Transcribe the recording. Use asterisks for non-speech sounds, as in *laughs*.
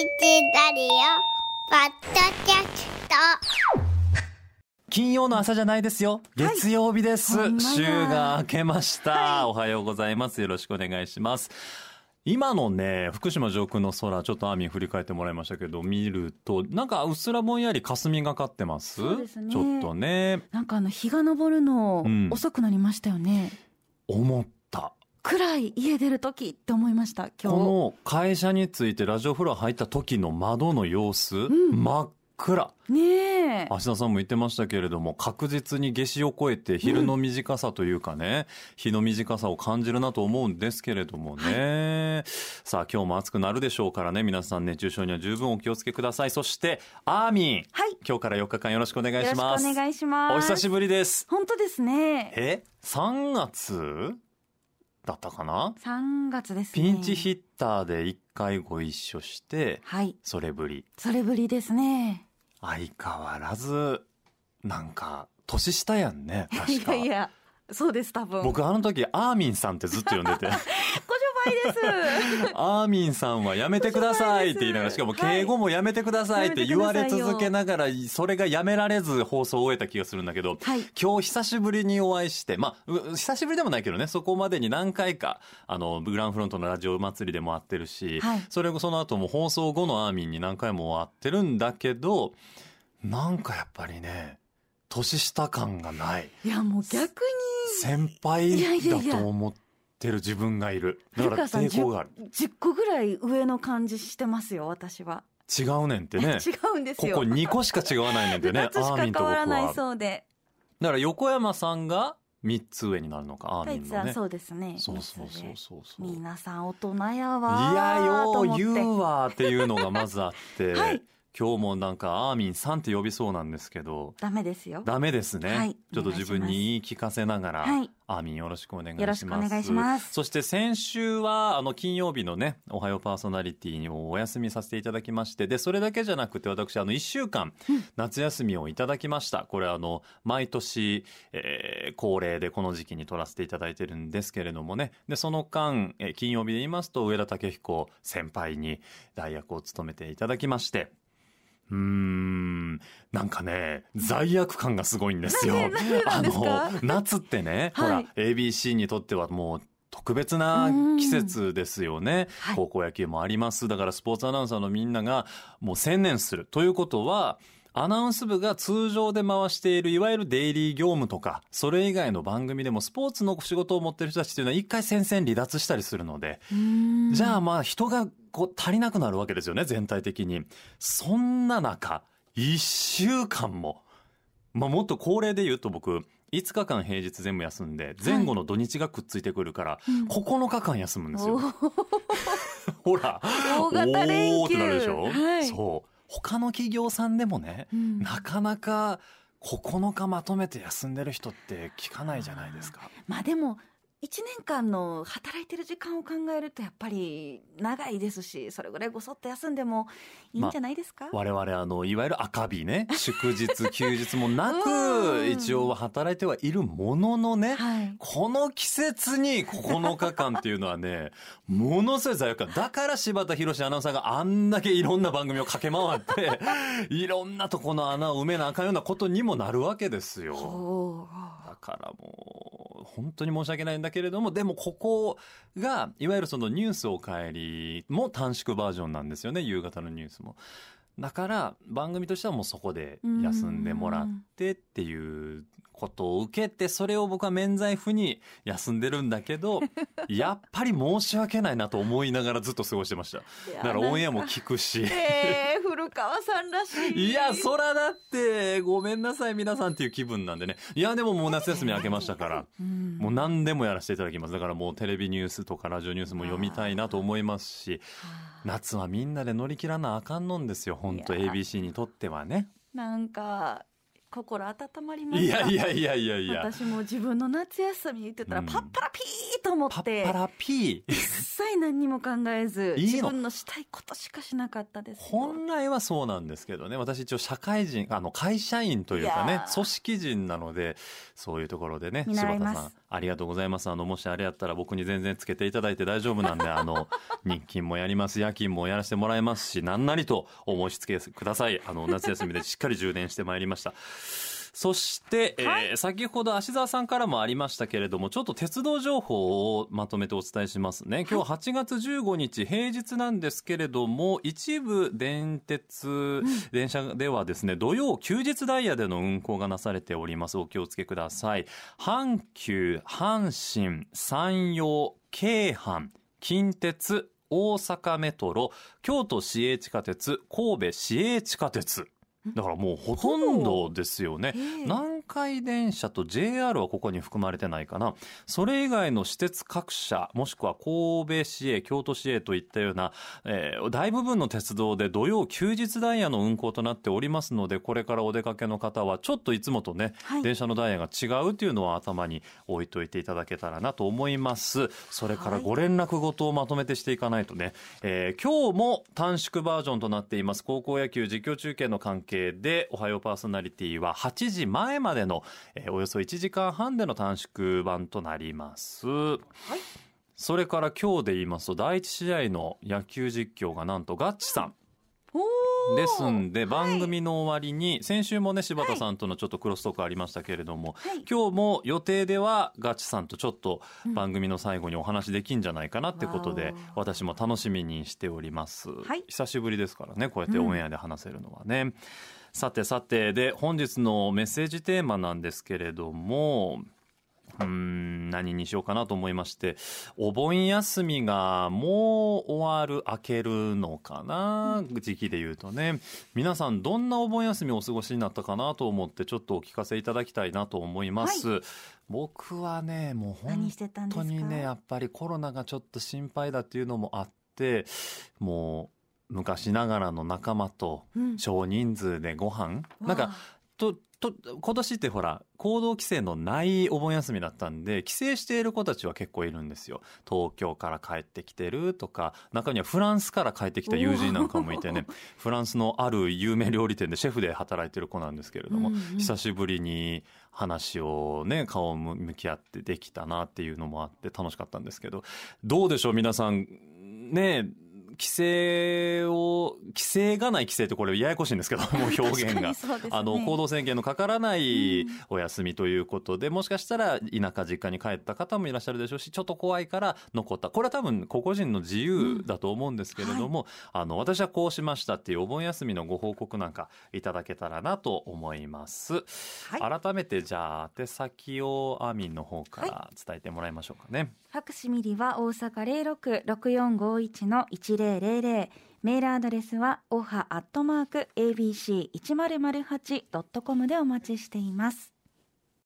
ラディオポッドキャスト金曜の朝じゃないですよ。月曜日です。ほんまや週が明けました、おはようございます。よろしくお願いします。今のね、福島上空の空、ちょっとアーミン振り返ってもらいましたけど、見ると、なんかうっすらぼんやり霞がかってます？すねちょっとね、なんかあの日が昇るのうん遅くなりましたよね。思った。暗い家出る時って思いました？今日。この会社についてラジオフロア入った時の窓の様子、ん真っ暗。ねえ。芦田さんも言ってましたけれども確実に夏至を超えて昼の短さというかね、日の短さを感じるなと思うんですけれどもね、さあ今日も暑くなるでしょうからね皆さん熱中症には十分お気をつけくださいそしてアーミンはい。今日から4日間よろしくお願いします願いします。お久しぶりです本当ですね。え？3月？だったかな？3月ですね。ピンチヒッターで1回ご一緒してはい。それぶりそれぶりですね。相変わらずなんか年下やんね確いかやいや、そうです多分。僕あの時アーミンさんってずっと呼んでて *laughs* です。アーミンさんはやめてくださいって言いながらしかも敬語もやめてくださいって言われ続けながらそれがやめられず放送を終えた気がするんだけどはい。今日久しぶりにお会いしてまあう久しぶりでもないけどねそこまでに何回かあのグランフロントのラジオ祭りでも会ってるし、はいそれその後も放送後のアーミンに何回も会ってるんだけどなんかやっぱりね年下感がないいやもう逆先輩だと思ってる自分がいる。に、だから抵抗がある。10 10個ぐらい上の感じしてますよ、私は。違うねんってね。*laughs* 違うんですよ。ここ2個しか違わないねんてね。2つしか変わらないはそうで。だから横山さんが3つ上になるのかアーミンのね。そうですね。そうそうそうそうそう。い皆さん大人やわーやよう言うわっていうのがまずあって、*laughs* はい今日もなんかアーミンさんって呼びそうなんですけどダメですよ。ダメですね、はいちょっと自分に言い聞かせながら、はい。アーミンよろしくお願いします。よろしくお願いしますそして先週は、あの、金曜日のね、おはようパーソナリティにもお休みさせていただきまして、で、それだけじゃなくて私、あの、1週間、夏休みをいただきました。これあの、毎年、えー恒例でこの時期に取らせていただいてるんですけれどもね。で、その間、えー金曜日で言いますと、上田武彦先輩に代役を務めていただきまして、うーん、なんかね、罪悪感がすごいんですよ。あの、夏ってね、はいほら、ABC にとってはもう、特別な季節ですよね。はい高校野球もあります。だからスポーツアナウンサーのみんながもう専念する。ということは、アナウンス部が通常で回しているいわゆるデイリー業務とか、それ以外の番組でもスポーツの仕事を持ってる人たちっていうのは一回戦線離脱したりするので、じゃあまあ人がこう足りなくなるわけですよね、全体的に。そんな中、一週間も、まあもっと恒例で言うと僕、5日間平日全部休んで、前後の土日がくっついてくるから、うん9日間休むんですよ。*laughs* ほら。大型連休ってなるでしょ、はいそう。他の企業さんでもね、うんなかなか9日まとめて休んでる人って聞かないじゃないですか。まあでも1年間の働いてる時間を考えるとやっぱり長いですしそれぐらいごそっと休んでもいいんじゃないですか、我々あのいわゆる赤日ね *laughs* 祝日休日もなうくん。一応は働いてはいるもののねはい。この季節に9日間っていうのはね *laughs* ものすごい罪悪感。だから柴田博アナウンサーがあんだけいろんな番組を駆け回って *laughs* いろんなとこの穴を埋めなあかんようなことにもなるわけですよ。だからもう本当に申し訳ないんだけれどもでもここがいわゆるそのニュースおかえりも短縮バージョンなんですよね夕方のニュースも。だから番組としてはもうそこで休んでもらってっていうことを受けてそれを僕は免罪符に休んでるんだけど *laughs* やっぱり申し訳ないなと思いながらずっと過ごしてましただからオンエアも聞くし。えー、古川さんらしいいや、そらだって、ごめんなさい皆さんっていう気分なんでね。いや、でももう夏休み明けましたから、うんもう何でもやらせていただきます。だからもうテレビニュースとかラジオニュースも読みたいなと思いますし、夏はみんなで乗り切らなあかんのんですよ。本当 ABC にとってはね。なんか心温まりました。いやいやいやいやいや。私も自分の夏休みって言ったらうん。パッパラピーと思パってッパラピー。一切何にも考えず *laughs* いいの。自分のしたいことしかしなかったですよ。本来はそうなんですけどね。私一応社会人あの会社員というかね組織人なのでそういうところでね柴田さんありがとうございます。あのもしあれやったら僕に全然つけていただいて大丈夫なんで *laughs* あの日勤もやります夜勤もやらせてもらいますし何なりとお申し付けください。あの夏休みでしっかり充電してまいりましたそして、えーはい。先ほど芦澤さんからもありましたけれどもちょっと鉄道情報をまとめてお伝えしますね。今日8月15日平日なんですけれども一部電鉄、電車ではですね土曜休日ダイヤでの運行がなされております。お気をつけください。阪急阪神山陽京阪近鉄大阪メトロ京都市営地下鉄神戸市営地下鉄だからもうほとんどですよね。ええ。南海電車と JR はここに含まれてないかな。それ以外の私鉄各社もしくは神戸市営京都市営といったような、えー大部分の鉄道で土曜休日ダイヤの運行となっておりますのでこれからお出かけの方はちょっといつもとね、はい。電車のダイヤが違うというのは頭に置いといていただけたらなと思います。それからはい。ご連絡事をまとめてしていかないとね、えー今日も短縮バージョンとなっています。高校野球実況中継の関係でおはようパーソナリティは8時前までの、えーおよそ1時間半での短縮版となります。それから今日で言いますと第一試合の野球実況がなんとガッチさんですんではい。番組の終わりに先週もね柴田さんとのちょっとクロストークありましたけれどもはい。今日も予定ではガチさんとちょっと番組の最後にお話できんじゃないかなってことでわ私も楽しみにしております、はい。久しぶりですからねこうやってオンエアで話せるのはね、さてさて。で本日のメッセージテーマなんですけれどもうーん何にしようかなと思いましてお盆休みがもう終わる明けるのかな、時期で言うとね。皆さんどんなお盆休みをお過ごしになったかなと思ってちょっとお聞かせいただきたいなと思います、僕はねもう本当にねやっぱりコロナがちょっと心配だっていうのもあってもう昔ながらの仲間とうん。少人数でご飯なんかわあとと今年ってほら行動規制のないお盆休みだったんで帰省している子たちは結構いるんですよ。東京から帰ってきてるとか中にはフランスから帰ってきた友人なんかもいてね。フランスのある有名料理店でシェフで働いてる子なんですけれども、うんうん。久しぶりに話をね顔を向き合ってできたなっていうのもあって楽しかったんですけどどうでしょう皆さん。ね規制を規制がない規制ってこれややこしいんですけど *laughs* もう表現が。ね。あの行動制限のかからないうんお休みということで、もしかしたら田舎実家に帰った方もいらっしゃるでしょうしちょっと怖いから残った。これは多分個々人の自由だと思うんですけれども、あの私はこうしましたっていうお盆休みのご報告なんかいただけたらなと思います、はい。改めてじゃあ宛先をアーミンの方から伝えてもらいましょうかね、ファクシミリは大阪零メールアドレスはおはアットマーク abc1008.com でお待ちしています。